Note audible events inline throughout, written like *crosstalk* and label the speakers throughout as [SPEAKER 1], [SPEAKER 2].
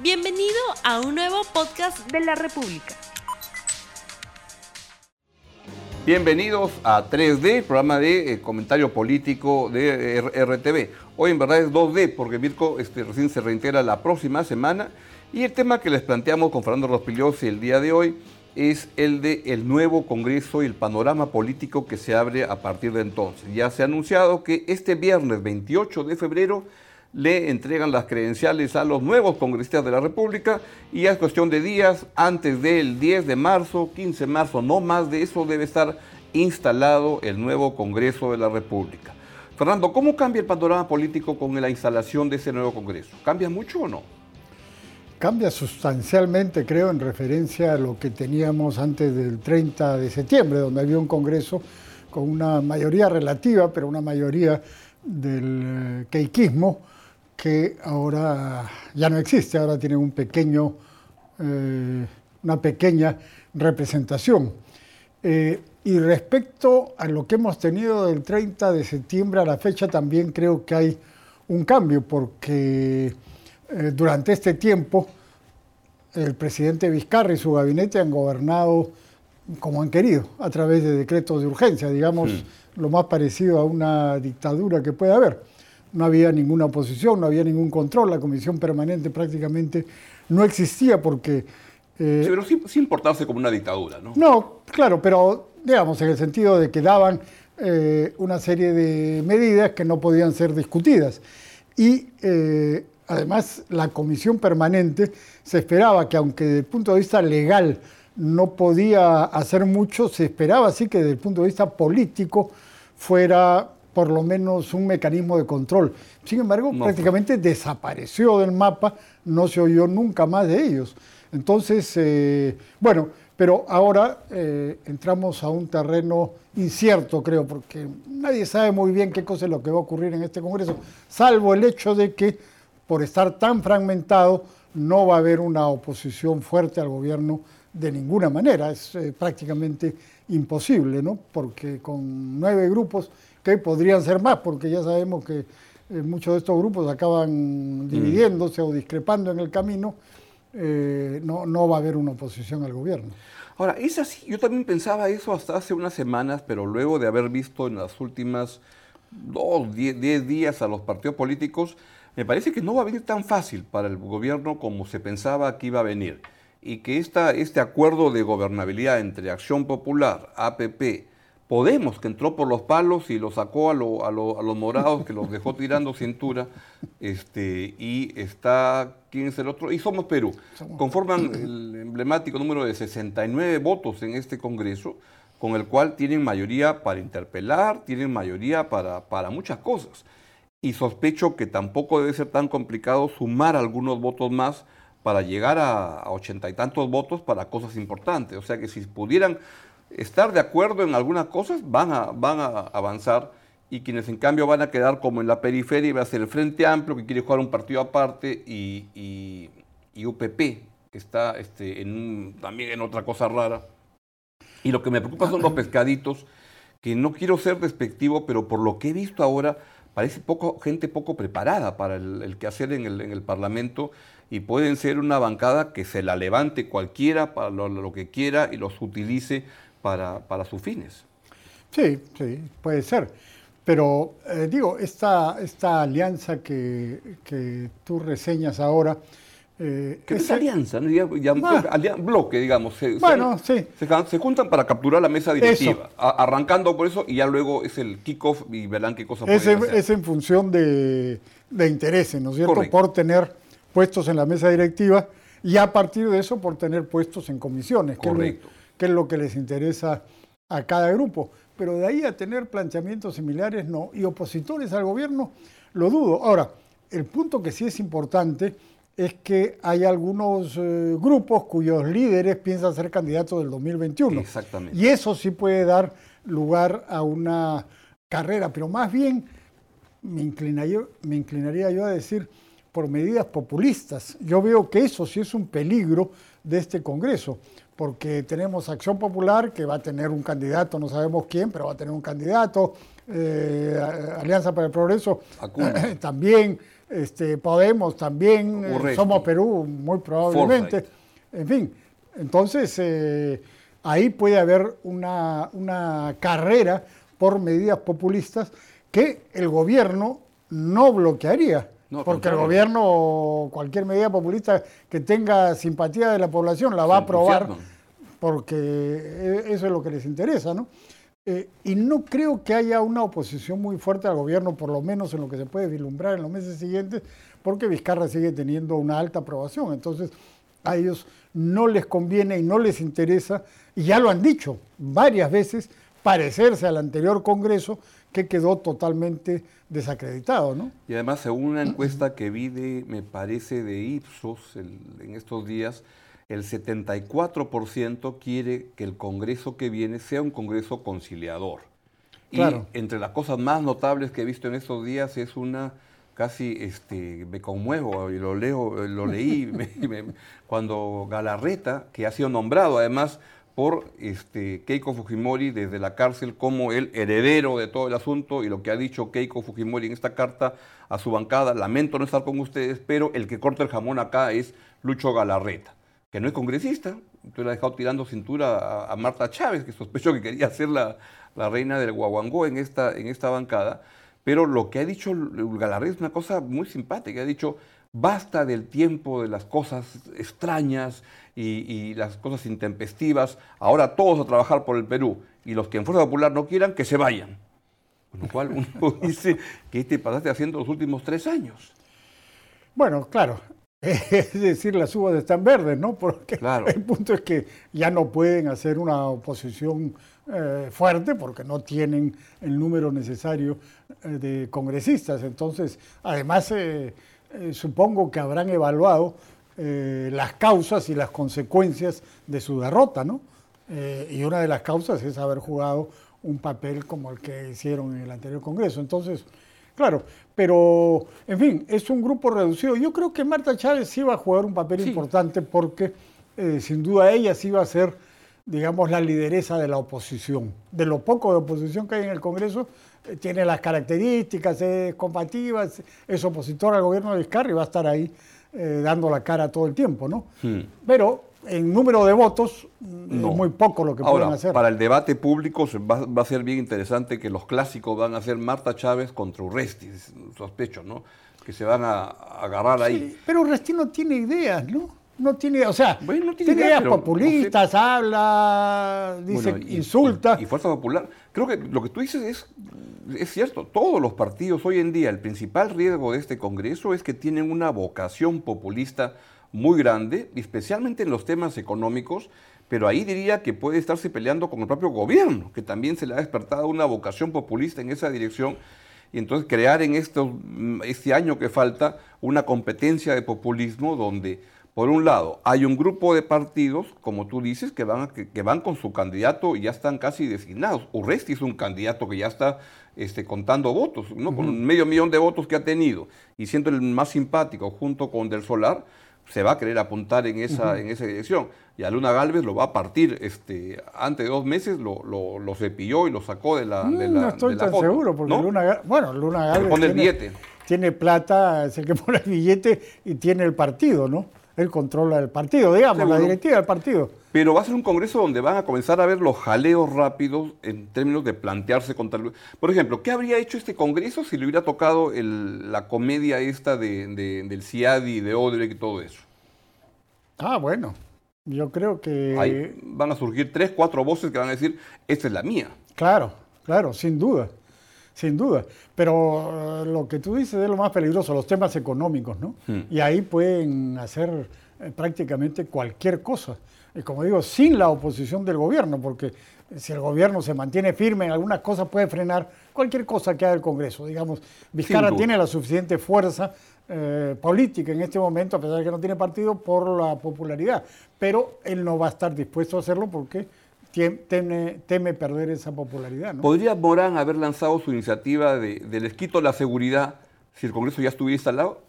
[SPEAKER 1] Bienvenido a un nuevo podcast de la República.
[SPEAKER 2] Bienvenidos a 3D, programa de eh, comentario político de RTV. Hoy en verdad es 2D porque Mirko este, recién se reintegra la próxima semana y el tema que les planteamos con Fernando Rospigliosi el día de hoy es el de el nuevo Congreso y el panorama político que se abre a partir de entonces. Ya se ha anunciado que este viernes 28 de febrero le entregan las credenciales a los nuevos congresistas de la República y es cuestión de días, antes del 10 de marzo, 15 de marzo, no más de eso debe estar instalado el nuevo Congreso de la República. Fernando, ¿cómo cambia el panorama político con la instalación de ese nuevo Congreso? ¿Cambia mucho o no?
[SPEAKER 3] Cambia sustancialmente, creo, en referencia a lo que teníamos antes del 30 de septiembre, donde había un Congreso con una mayoría relativa, pero una mayoría del queiquismo, eh, que ahora ya no existe, ahora tiene un pequeño, eh, una pequeña representación. Eh, y respecto a lo que hemos tenido del 30 de septiembre a la fecha, también creo que hay un cambio, porque eh, durante este tiempo el presidente Vizcarra y su gabinete han gobernado como han querido, a través de decretos de urgencia, digamos, lo más parecido a una dictadura que puede haber no había ninguna oposición, no había ningún control, la comisión permanente prácticamente no existía porque...
[SPEAKER 2] Eh, sí, pero sin, portarse como una dictadura, ¿no?
[SPEAKER 3] No, claro, pero digamos en el sentido de que daban eh, una serie de medidas que no podían ser discutidas. Y eh, además la comisión permanente se esperaba que aunque desde el punto de vista legal no podía hacer mucho, se esperaba así que desde el punto de vista político fuera por lo menos un mecanismo de control. Sin embargo, prácticamente desapareció del mapa, no se oyó nunca más de ellos. Entonces, eh, bueno, pero ahora eh, entramos a un terreno incierto, creo, porque nadie sabe muy bien qué cosa es lo que va a ocurrir en este Congreso, salvo el hecho de que por estar tan fragmentado no va a haber una oposición fuerte al gobierno de ninguna manera. Es eh, prácticamente imposible, ¿no? Porque con nueve grupos que podrían ser más, porque ya sabemos que eh, muchos de estos grupos acaban mm. dividiéndose o discrepando en el camino, eh, no, no va a haber una oposición al gobierno.
[SPEAKER 2] Ahora, es así, yo también pensaba eso hasta hace unas semanas, pero luego de haber visto en las últimas dos, diez, días a los partidos políticos, me parece que no va a venir tan fácil para el gobierno como se pensaba que iba a venir. Y que esta, este acuerdo de gobernabilidad entre Acción Popular, APP, Podemos, que entró por los palos y lo sacó a, a, los morados, que los dejó tirando cintura, este, y está, ¿quién es el otro? Y Somos Perú. Conforman el emblemático número de 69 votos en este Congreso, con el cual tienen mayoría para interpelar, tienen mayoría para, para muchas cosas. Y sospecho que tampoco debe ser tan complicado sumar algunos votos más para llegar a ochenta y tantos votos para cosas importantes. O sea que si pudieran estar de acuerdo en algunas cosas, van a, van a avanzar y quienes en cambio van a quedar como en la periferia va a ser el Frente Amplio, que quiere jugar un partido aparte, y, UPP, que está este, en también en otra cosa rara. Y lo que me preocupa son los *coughs* pescaditos, que no quiero ser despectivo, pero por lo que he visto ahora, parece poco, gente poco preparada para el, el quehacer en el, en el Parlamento y pueden ser una bancada que se la levante cualquiera para lo que quiera y los utilice para, para sus fines.
[SPEAKER 3] Sí, sí, puede ser. Pero eh, digo, esta, esta alianza que, que tú reseñas ahora...
[SPEAKER 2] Eh, ¿Qué es alianza? bloque, digamos. Se,
[SPEAKER 3] bueno, sí.
[SPEAKER 2] Se, juntan para capturar la mesa directiva, arrancando por eso y ya luego es el kickoff y verán qué cosa
[SPEAKER 3] es, en, hacer. Es en función de, de intereses, ¿no es cierto? Por tener puestos en la mesa directiva y a partir de eso por tener puestos en comisiones.
[SPEAKER 2] Correcto
[SPEAKER 3] qué es lo que les interesa a cada grupo. Pero de ahí a tener planteamientos similares, no. Y opositores al gobierno, lo dudo. Ahora, el punto que sí es importante es que hay algunos eh, grupos cuyos líderes piensan ser candidatos del 2021.
[SPEAKER 2] Exactamente.
[SPEAKER 3] Y eso sí puede dar lugar a una carrera, pero más bien me inclinaría, me inclinaría yo a decir por medidas populistas. Yo veo que eso sí es un peligro de este Congreso, porque tenemos Acción Popular que va a tener un candidato, no sabemos quién, pero va a tener un candidato, eh, Alianza para el Progreso *laughs* también, este, Podemos también, eh. Somos Perú, muy probablemente. En fin, entonces eh, ahí puede haber una, una carrera por medidas populistas que el gobierno no bloquearía.
[SPEAKER 2] No,
[SPEAKER 3] porque el gobierno, cualquier medida populista que tenga simpatía de la población la va a aprobar porque eh, eso es lo que les interesa, ¿no? Eh, y no creo que haya una oposición muy fuerte al gobierno, por lo menos en lo que se puede vislumbrar en los meses siguientes, porque Vizcarra sigue teniendo una alta aprobación. Entonces, a ellos no les conviene y no les interesa, y ya lo han dicho varias veces, parecerse al anterior Congreso que quedó totalmente desacreditado, ¿no?
[SPEAKER 2] Y además, según una encuesta que vi de, me parece, de Ipsos el- en estos días, el 74% quiere que el Congreso que viene sea un Congreso conciliador.
[SPEAKER 3] Claro.
[SPEAKER 2] Y entre las cosas más notables que he visto en estos días es una casi este me conmuevo y lo leo lo leí *laughs* me- me- cuando Galarreta que ha sido nombrado además por este Keiko Fujimori desde la cárcel como el heredero de todo el asunto y lo que ha dicho Keiko Fujimori en esta carta a su bancada lamento no estar con ustedes pero el que corta el jamón acá es Lucho Galarreta que no es congresista, entonces le ha dejado tirando cintura a, a Marta Chávez, que sospecho que quería ser la, la reina del Guaguangó en esta, en esta bancada. Pero lo que ha dicho Galarreta es una cosa muy simpática. Ha dicho, basta del tiempo de las cosas extrañas y, y las cosas intempestivas. Ahora todos a trabajar por el Perú. Y los que en Fuerza Popular no quieran, que se vayan. Con lo cual *laughs* uno dice, ¿qué te pasaste haciendo los últimos tres años?
[SPEAKER 3] Bueno, claro. *laughs* Es decir, las uvas están verdes, ¿no? Porque
[SPEAKER 2] Claro.
[SPEAKER 3] el punto es que ya no pueden hacer una oposición eh, fuerte porque no tienen el número necesario eh, de congresistas. Entonces, además, eh, eh, supongo que habrán evaluado eh, las causas y las consecuencias de su derrota, ¿no? Eh, y una de las causas es haber jugado un papel como el que hicieron en el anterior Congreso. Entonces, Claro, pero en fin, es un grupo reducido. Yo creo que Marta Chávez sí va a jugar un papel
[SPEAKER 2] Sí.
[SPEAKER 3] importante porque eh, sin duda ella sí va a ser, digamos, la lideresa de la oposición. De lo poco de oposición que hay en el Congreso, tiene las características, es compatible, es, es opositor al gobierno de Vizcarra y va a estar ahí eh, dando la cara todo el tiempo, ¿no?
[SPEAKER 2] Hmm.
[SPEAKER 3] Pero en número de votos mm,
[SPEAKER 2] No.
[SPEAKER 3] es muy poco lo que
[SPEAKER 2] Ahora,
[SPEAKER 3] pueden hacer.
[SPEAKER 2] para el debate público va, va a ser bien interesante que los clásicos van a ser Marta Chávez contra Urresti, es- sospecho, ¿no? Que se van a, a agarrar ahí.
[SPEAKER 3] Pero Restí no tiene ideas, ¿no? No tiene, o sea,
[SPEAKER 2] Bueno, no tiene
[SPEAKER 3] tiene
[SPEAKER 2] ideas, no
[SPEAKER 3] populistas, habla, dice,
[SPEAKER 2] Bueno, y-
[SPEAKER 3] insulta.
[SPEAKER 2] Y, y Fuerza Popular. Creo que lo que tú dices es, es cierto. Todos los partidos hoy en día, el principal riesgo de este Congreso es que tienen una vocación populista muy grande, especialmente en los temas económicos, pero ahí diría que puede estarse peleando con el propio gobierno, que también se le ha despertado una vocación populista en esa dirección. Y entonces crear en estos, mm, este año que falta una competencia de populismo donde, por un lado, hay un grupo de partidos, como tú dices, que van, que, que van con su candidato y ya están casi designados. Urresti es un candidato que ya está este, contando votos, ¿no? con medio millón de votos que ha tenido y siendo el más simpático junto con Del Solar, se va a querer apuntar en esa, en esa dirección. Y a Luna Galvez lo va a partir, este, antes de dos meses lo, lo, lo cepilló y lo sacó de la, de
[SPEAKER 3] Mm,
[SPEAKER 2] la
[SPEAKER 3] no estoy
[SPEAKER 2] de la
[SPEAKER 3] tan
[SPEAKER 2] foto,
[SPEAKER 3] seguro, porque
[SPEAKER 2] ¿no?
[SPEAKER 3] Luna, bueno, Luna Galvez
[SPEAKER 2] pone el
[SPEAKER 3] tiene,
[SPEAKER 2] billete.
[SPEAKER 3] tiene plata, es el que pone el billete y tiene el partido, ¿no? Él controla el partido, digamos, la directiva del partido.
[SPEAKER 2] Pero va a ser un congreso donde van a comenzar a ver los jaleos rápidos en términos de plantearse contra el... Por ejemplo, ¿qué habría hecho este congreso si le hubiera tocado el- la comedia esta de, de- del CIADI, de Odebrecht y todo eso?
[SPEAKER 3] Ah, bueno, yo creo que...
[SPEAKER 2] Ahí van a surgir tres, cuatro voces que van a decir, esta es la mía.
[SPEAKER 3] Claro, claro, sin duda, sin duda. Pero eh, lo que tú dices es lo más peligroso, los temas económicos, ¿no?
[SPEAKER 2] Hmm.
[SPEAKER 3] Y ahí pueden hacer eh, prácticamente cualquier cosa. Y como digo, sin la oposición del gobierno, porque si el gobierno se mantiene firme en algunas cosas, puede frenar cualquier cosa que haga el Congreso. Digamos, Vizcarra tiene la suficiente fuerza eh, política en este momento, a pesar de que no tiene partido, por la popularidad. Pero él no va a estar dispuesto a hacerlo porque teme, teme perder esa popularidad. ¿no?
[SPEAKER 2] ¿Podría Morán haber lanzado su iniciativa de, de les quito la seguridad si el congreso ya estuviera instalado?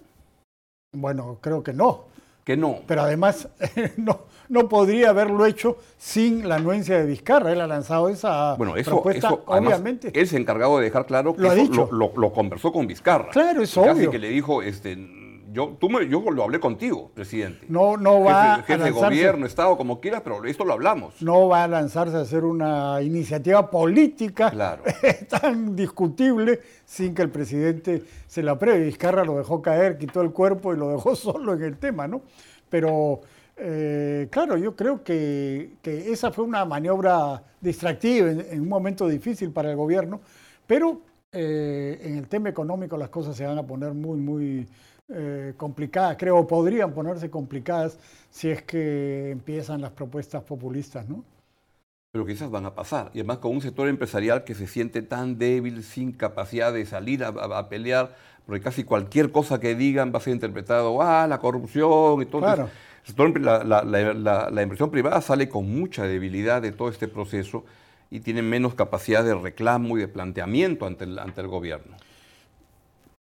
[SPEAKER 3] Bueno, creo que no.
[SPEAKER 2] que no.
[SPEAKER 3] Pero además *laughs* no, no podría haberlo hecho sin la anuencia de Vizcarra. Él ha lanzado esa
[SPEAKER 2] Bueno, eso,
[SPEAKER 3] propuesta,
[SPEAKER 2] eso, además,
[SPEAKER 3] obviamente.
[SPEAKER 2] él se encargado de dejar claro que
[SPEAKER 3] Lo ha dicho.
[SPEAKER 2] lo, lo- lo conversó con Vizcarra.
[SPEAKER 3] Claro, es
[SPEAKER 2] Casi
[SPEAKER 3] obvio.
[SPEAKER 2] que le dijo, este, yo, tú me- yo lo hablé contigo, presidente.
[SPEAKER 3] No, no va
[SPEAKER 2] jefe, jefe
[SPEAKER 3] a
[SPEAKER 2] de
[SPEAKER 3] lanzarse,
[SPEAKER 2] gobierno, Estado, como quieras, pero esto lo hablamos.
[SPEAKER 3] no va a lanzarse a hacer una iniciativa política
[SPEAKER 2] Claro. *laughs*
[SPEAKER 3] tan discutible sin que el presidente se la apruebe. Vizcarra lo dejó caer, quitó el cuerpo y lo dejó *laughs* solo en el tema, ¿no? Pero eh, claro, yo creo que, que esa fue una maniobra distractiva en, en un momento difícil para el gobierno, pero eh, en el tema económico las cosas se van a poner muy, muy eh, complicadas, creo, podrían ponerse complicadas si es que empiezan las propuestas populistas, ¿no?
[SPEAKER 2] Pero quizás van a pasar. Y además con un sector empresarial que se siente tan débil, sin capacidad de salir a, a- a pelear, porque casi cualquier cosa que digan va a ser interpretado, ah, la corrupción y todo.
[SPEAKER 3] Claro.
[SPEAKER 2] La- la inversión privada sale con mucha debilidad de todo este proceso y tiene menos capacidad de reclamo y de planteamiento ante el, ante el gobierno.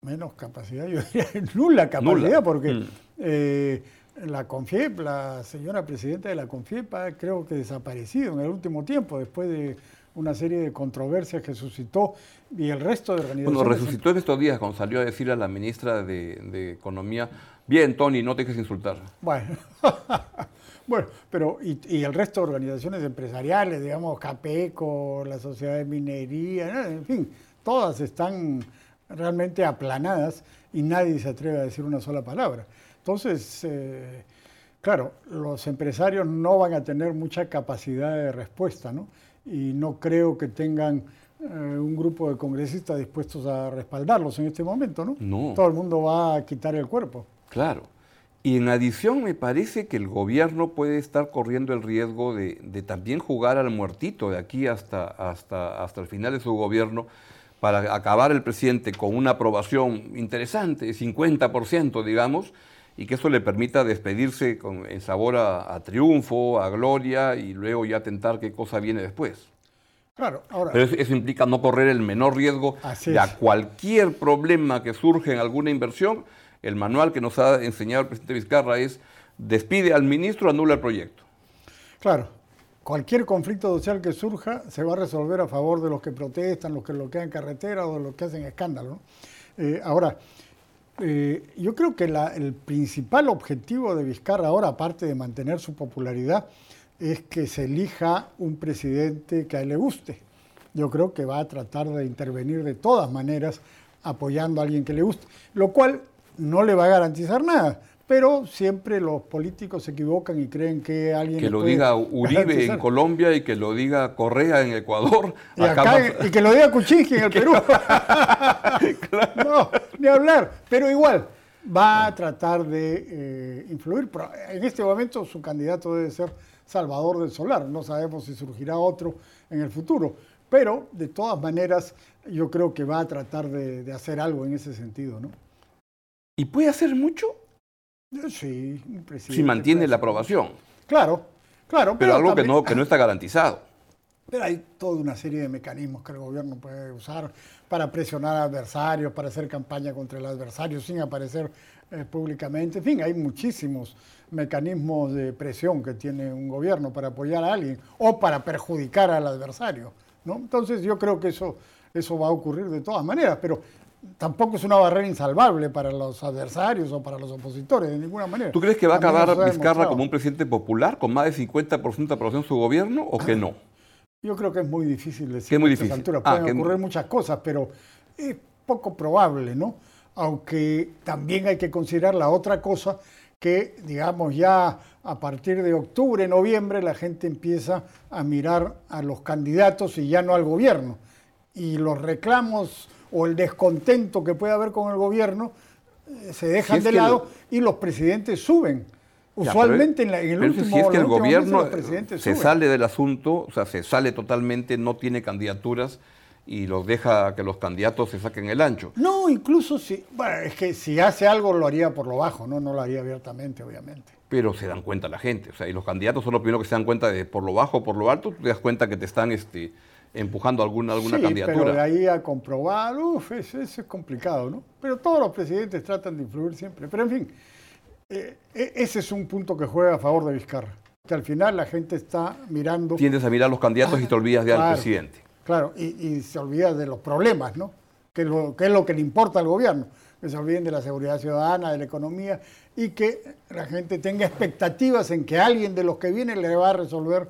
[SPEAKER 3] Menos capacidad, yo diría *laughs* nula capacidad,
[SPEAKER 2] Nula.
[SPEAKER 3] porque
[SPEAKER 2] Mm.
[SPEAKER 3] eh, la CONFIEP, la señora presidenta de la CONFIEP ha creo que desaparecido en el último tiempo, después de una serie de controversias que suscitó y el resto de organizaciones.
[SPEAKER 2] Bueno, resucitó en estos días cuando salió a decir a la ministra de, de Economía, bien, Tony, no te dejes insultar.
[SPEAKER 3] Bueno, *laughs* bueno pero y, y el resto de organizaciones empresariales, digamos, Capeco, la Sociedad de Minería, en fin, todas están realmente aplanadas y nadie se atreve a decir una sola palabra. Entonces, eh, claro, los empresarios no van a tener mucha capacidad de respuesta, ¿no? Y no creo que tengan eh, un grupo de congresistas dispuestos a respaldarlos en este momento, ¿no?
[SPEAKER 2] No.
[SPEAKER 3] Todo el mundo va a quitar el cuerpo.
[SPEAKER 2] Claro. Y en adición me parece que el gobierno puede estar corriendo el riesgo de, de también jugar al muertito de aquí hasta, hasta, hasta el final de su gobierno para acabar el presidente con una aprobación interesante, 50%, digamos, y que eso le permita despedirse con, en sabor a, a triunfo, a gloria, y luego ya tentar qué cosa viene después.
[SPEAKER 3] Claro, ahora.
[SPEAKER 2] Pero eso, eso implica no correr el menor riesgo
[SPEAKER 3] Así
[SPEAKER 2] de a cualquier problema que surge en alguna inversión. El manual que nos ha enseñado el presidente Vizcarra es despide al ministro, anula el proyecto.
[SPEAKER 3] Claro, cualquier conflicto social que surja se va a resolver a favor de los que protestan, los que bloquean carreteras o de los que hacen escándalo. Eh, ahora, eh, yo creo que el principal objetivo de Vizcarra ahora, aparte de mantener su popularidad, es que se elija un presidente que a él le guste. Yo creo que va a tratar de intervenir de todas maneras apoyando a alguien que le guste, lo cual no le va a garantizar nada. Pero siempre los políticos se equivocan y creen que alguien
[SPEAKER 2] Que lo diga *laughs* Uribe en. Colombia y que lo diga Correa en Ecuador.
[SPEAKER 3] Y,
[SPEAKER 2] Acá
[SPEAKER 3] acá-
[SPEAKER 2] va-
[SPEAKER 3] y que lo diga Kuczynski en el *laughs* Perú. *laughs* No, ni hablar. Pero igual, va a tratar de eh, influir. Pero en este momento su candidato debe ser Salvador del Solar. No sabemos si surgirá otro en el futuro. Pero, de todas maneras, yo creo que va a tratar de, de hacer algo en ese sentido, ¿no?
[SPEAKER 2] ¿Y puede hacer mucho
[SPEAKER 3] Sí, un presidente
[SPEAKER 2] si mantiene la aprobación?
[SPEAKER 3] Claro, claro.
[SPEAKER 2] Pero algo que no, que no está garantizado.
[SPEAKER 3] Pero hay toda una serie de mecanismos que el gobierno puede usar para presionar a adversarios, para hacer campaña contra el adversario sin aparecer eh, públicamente. En fin, hay muchísimos mecanismos de presión que tiene un gobierno para apoyar a alguien o para perjudicar al adversario. ¿no? Entonces yo creo que eso, eso va a ocurrir de todas maneras, pero tampoco es una barrera insalvable para los adversarios o para los opositores, de ninguna manera.
[SPEAKER 2] ¿Tú crees que va a acabar Vizcarra
[SPEAKER 3] demostrado.
[SPEAKER 2] como un presidente popular con más de 50% de aprobación en su gobierno o que no?
[SPEAKER 3] Yo creo que es muy difícil decir
[SPEAKER 2] muy
[SPEAKER 3] a estas
[SPEAKER 2] difícil.
[SPEAKER 3] alturas.
[SPEAKER 2] Ah,
[SPEAKER 3] Pueden
[SPEAKER 2] que-
[SPEAKER 3] ocurrir muchas cosas, pero es poco probable, ¿no? Aunque también hay que considerar la otra cosa, que digamos ya a partir de octubre, noviembre, la gente empieza a mirar a los candidatos y ya no al gobierno. Y los reclamos o el descontento que puede haber con el gobierno eh, se dejan de lado y los presidentes suben.
[SPEAKER 2] Ya,
[SPEAKER 3] Usualmente
[SPEAKER 2] pero-
[SPEAKER 3] en, la- en el
[SPEAKER 2] pero
[SPEAKER 3] último
[SPEAKER 2] si es que el gobierno
[SPEAKER 3] presidentes
[SPEAKER 2] se
[SPEAKER 3] suben.
[SPEAKER 2] sale del asunto, o sea, se sale totalmente, no tiene candidaturas y los deja que los candidatos se saquen el ancho.
[SPEAKER 3] No, incluso si, bueno, es que si hace algo lo haría por lo bajo, no, no lo haría abiertamente, obviamente.
[SPEAKER 2] Pero se dan cuenta la gente, o sea, y los candidatos son los primeros que se dan cuenta de por lo bajo o por lo alto, tú te das cuenta que te están este, empujando alguna, alguna
[SPEAKER 3] sí,
[SPEAKER 2] candidatura.
[SPEAKER 3] pero de ahí a comprobar, uff, eso, eso es complicado, ¿no? Pero todos los presidentes tratan de influir siempre. Pero en fin, eh, e, ese es un punto que juega a favor de Vizcarra. Que al final la gente está mirando.
[SPEAKER 2] Tiendes a mirar los candidatos y te olvidas de al presidente.
[SPEAKER 3] Claro, y, se olvida de los problemas, ¿no? Que, lo, que es lo que le importa al gobierno. Que se olviden de la seguridad ciudadana, de la economía y que la gente tenga expectativas en que alguien de los que viene le va a resolver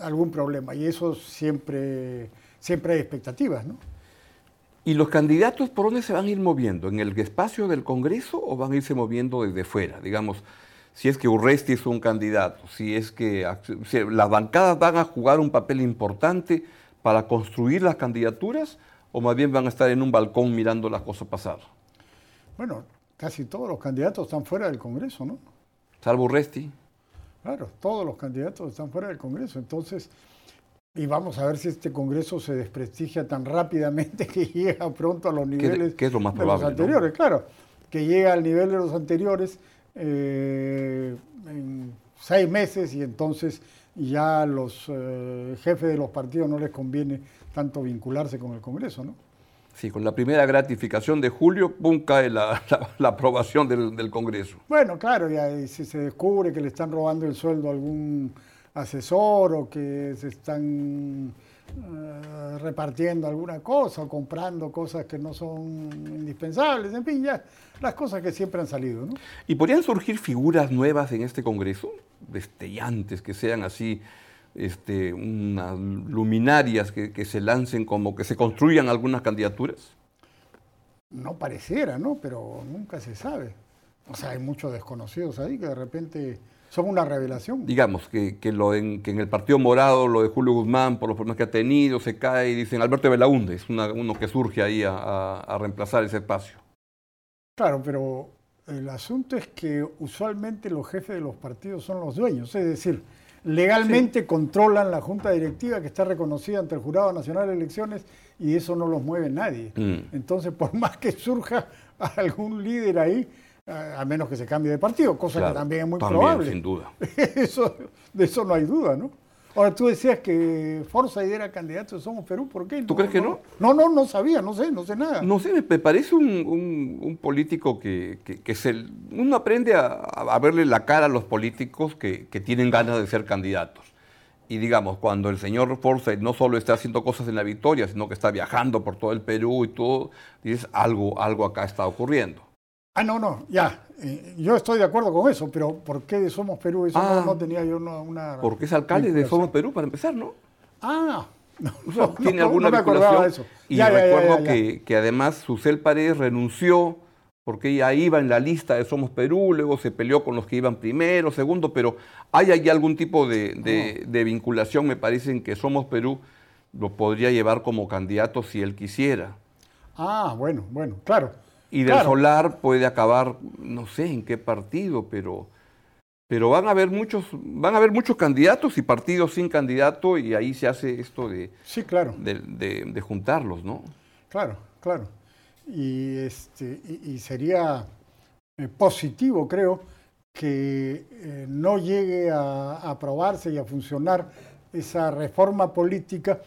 [SPEAKER 3] algún problema. Y eso siempre, siempre hay expectativas, ¿no?
[SPEAKER 2] ¿Y los candidatos por dónde se van a ir moviendo? ¿En el espacio del Congreso o van a irse moviendo desde fuera? Digamos, si es que Urresti es un candidato, si es que las bancadas van a jugar un papel importante para construir las candidaturas o más bien van a estar en un balcón mirando las cosas pasar.
[SPEAKER 3] Bueno, casi todos los candidatos están fuera del Congreso, ¿no?
[SPEAKER 2] Salvo Urresti.
[SPEAKER 3] Claro, todos los candidatos están fuera del Congreso. Entonces, y vamos a ver si este Congreso se desprestigia tan rápidamente *laughs* que llega pronto a los niveles
[SPEAKER 2] ¿Qué, es lo más probable,
[SPEAKER 3] de los anteriores. Claro, que llega al nivel de los anteriores eh, en seis meses y entonces ya a los eh, jefes de los partidos no les conviene tanto vincularse con el Congreso, ¿no?
[SPEAKER 2] Sí, con la primera gratificación de julio, pum, cae la, *laughs* aprobación del, del, Congreso.
[SPEAKER 3] Bueno, claro, ya si se descubre que le están robando el sueldo a algún asesor o que se están eh, repartiendo alguna cosa o comprando cosas que no son indispensables, en fin, ya las cosas que siempre han salido. ¿no?
[SPEAKER 2] ¿Y podrían surgir figuras nuevas en este Congreso, destellantes, que sean así, este, unas luminarias que, que se lancen como que se construyan algunas candidaturas?
[SPEAKER 3] No pareciera, ¿no? Pero nunca se sabe. O sea, hay muchos desconocidos ahí que de repente son una revelación.
[SPEAKER 2] Digamos que, lo en, que en el Partido Morado, lo de Julio Guzmán, por los problemas que ha tenido, se cae y dicen Alberto Belaunde, es uno que surge ahí a, reemplazar ese espacio.
[SPEAKER 3] Claro, pero el asunto es que usualmente los jefes de los partidos son los dueños, es decir, legalmente controlan la junta directiva que está reconocida ante el Jurado Nacional de Elecciones y eso no los mueve nadie. Mm. Entonces, por más que surja *laughs* algún líder ahí, a menos que se cambie de partido, cosa que también es muy probable.
[SPEAKER 2] Sin duda. *laughs*
[SPEAKER 3] eso, de eso no hay duda, ¿no? Ahora, tú decías que Forza era candidato de Somos Perú, ¿por qué?
[SPEAKER 2] ¿Tú crees que no?
[SPEAKER 3] No, no, no sabía, no sé, no sé nada.
[SPEAKER 2] No sé, me parece un, político que, que, se, uno aprende a, verle la cara a los políticos que, tienen ganas de ser candidatos. Y digamos, cuando el señor Forza no solo está haciendo cosas en la victoria, sino que está viajando por todo el Perú y todo, dices, algo, algo acá está ocurriendo.
[SPEAKER 3] Ah, no, no, ya. Eh, yo estoy de acuerdo con eso, pero ¿por qué de Somos Perú? Eso no, ah. tenía yo una,
[SPEAKER 2] Porque es alcalde de Somos Perú, para empezar, ¿no?
[SPEAKER 3] Ah, *laughs* *laughs*
[SPEAKER 2] no, tiene alguna vinculación. Eso. Y recuerdo que, que, además Susel Paredes renunció porque ella iba en la lista de Somos Perú, luego se peleó con los que iban primero, segundo, pero hay ahí algún tipo de, de, de vinculación, me parece, en que Somos Perú lo podría llevar como candidato si él quisiera.
[SPEAKER 3] Ah, bueno, bueno, claro.
[SPEAKER 2] Y del Solar puede acabar, no sé en qué partido, pero, pero van a haber muchos, van a haber muchos candidatos y partidos sin candidato, y ahí se hace esto de,
[SPEAKER 3] sí, claro.
[SPEAKER 2] de, juntarlos, ¿no?
[SPEAKER 3] Claro, claro. Y, este, y, sería eh, positivo, creo, que eh, no llegue a, aprobarse y a funcionar esa reforma política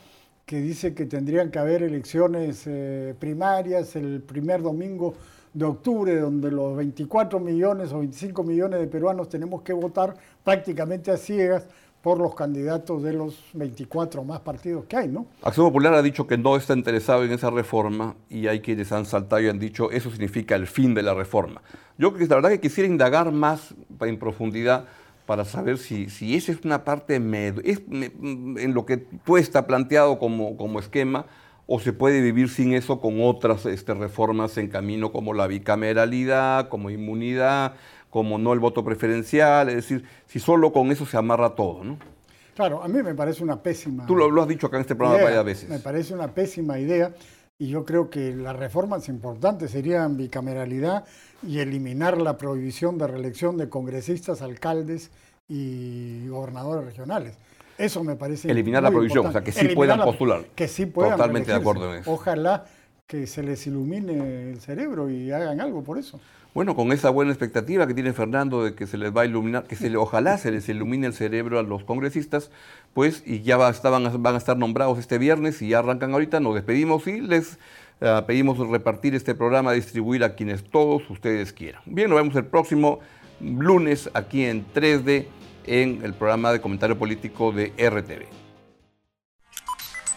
[SPEAKER 3] que dice que tendrían que haber elecciones eh, primarias el primer domingo de octubre, donde los 24 millones o 25 millones de peruanos tenemos que votar prácticamente a ciegas por los candidatos de los 24 más partidos que hay, ¿no?
[SPEAKER 2] Acción Popular ha dicho que no está interesado en esa reforma y hay quienes han saltado y han dicho eso significa el fin de la reforma. Yo la verdad que quisiera indagar más en profundidad para saber si, si esa es una parte es, en lo que tú está planteado como, como esquema o se puede vivir sin eso con otras este, reformas en camino como la bicameralidad, como inmunidad, como no el voto preferencial, es decir, si solo con eso se amarra todo, ¿no?
[SPEAKER 3] Claro, a mí me parece una pésima.
[SPEAKER 2] Tú lo, has dicho acá en este programa varias veces.
[SPEAKER 3] Me parece una pésima idea y yo creo que las reformas importantes serían bicameralidad y eliminar la prohibición de reelección de congresistas, alcaldes y gobernadores regionales. Eso me parece.
[SPEAKER 2] Eliminar la prohibición, o sea, que sí puedan postular.
[SPEAKER 3] Que sí puedan.
[SPEAKER 2] Totalmente de acuerdo en eso.
[SPEAKER 3] Ojalá que se les ilumine el cerebro y hagan algo por eso.
[SPEAKER 2] Bueno, con esa buena expectativa que tiene Fernando de que se les va a iluminar, que se le, ojalá se les ilumine el cerebro a los congresistas, pues, y ya estaban, van a estar nombrados este viernes y ya arrancan ahorita, nos despedimos y les uh, pedimos repartir este programa, distribuir a quienes todos ustedes quieran. Bien, nos vemos el próximo lunes aquí en 3D en el programa de comentario político de RTV.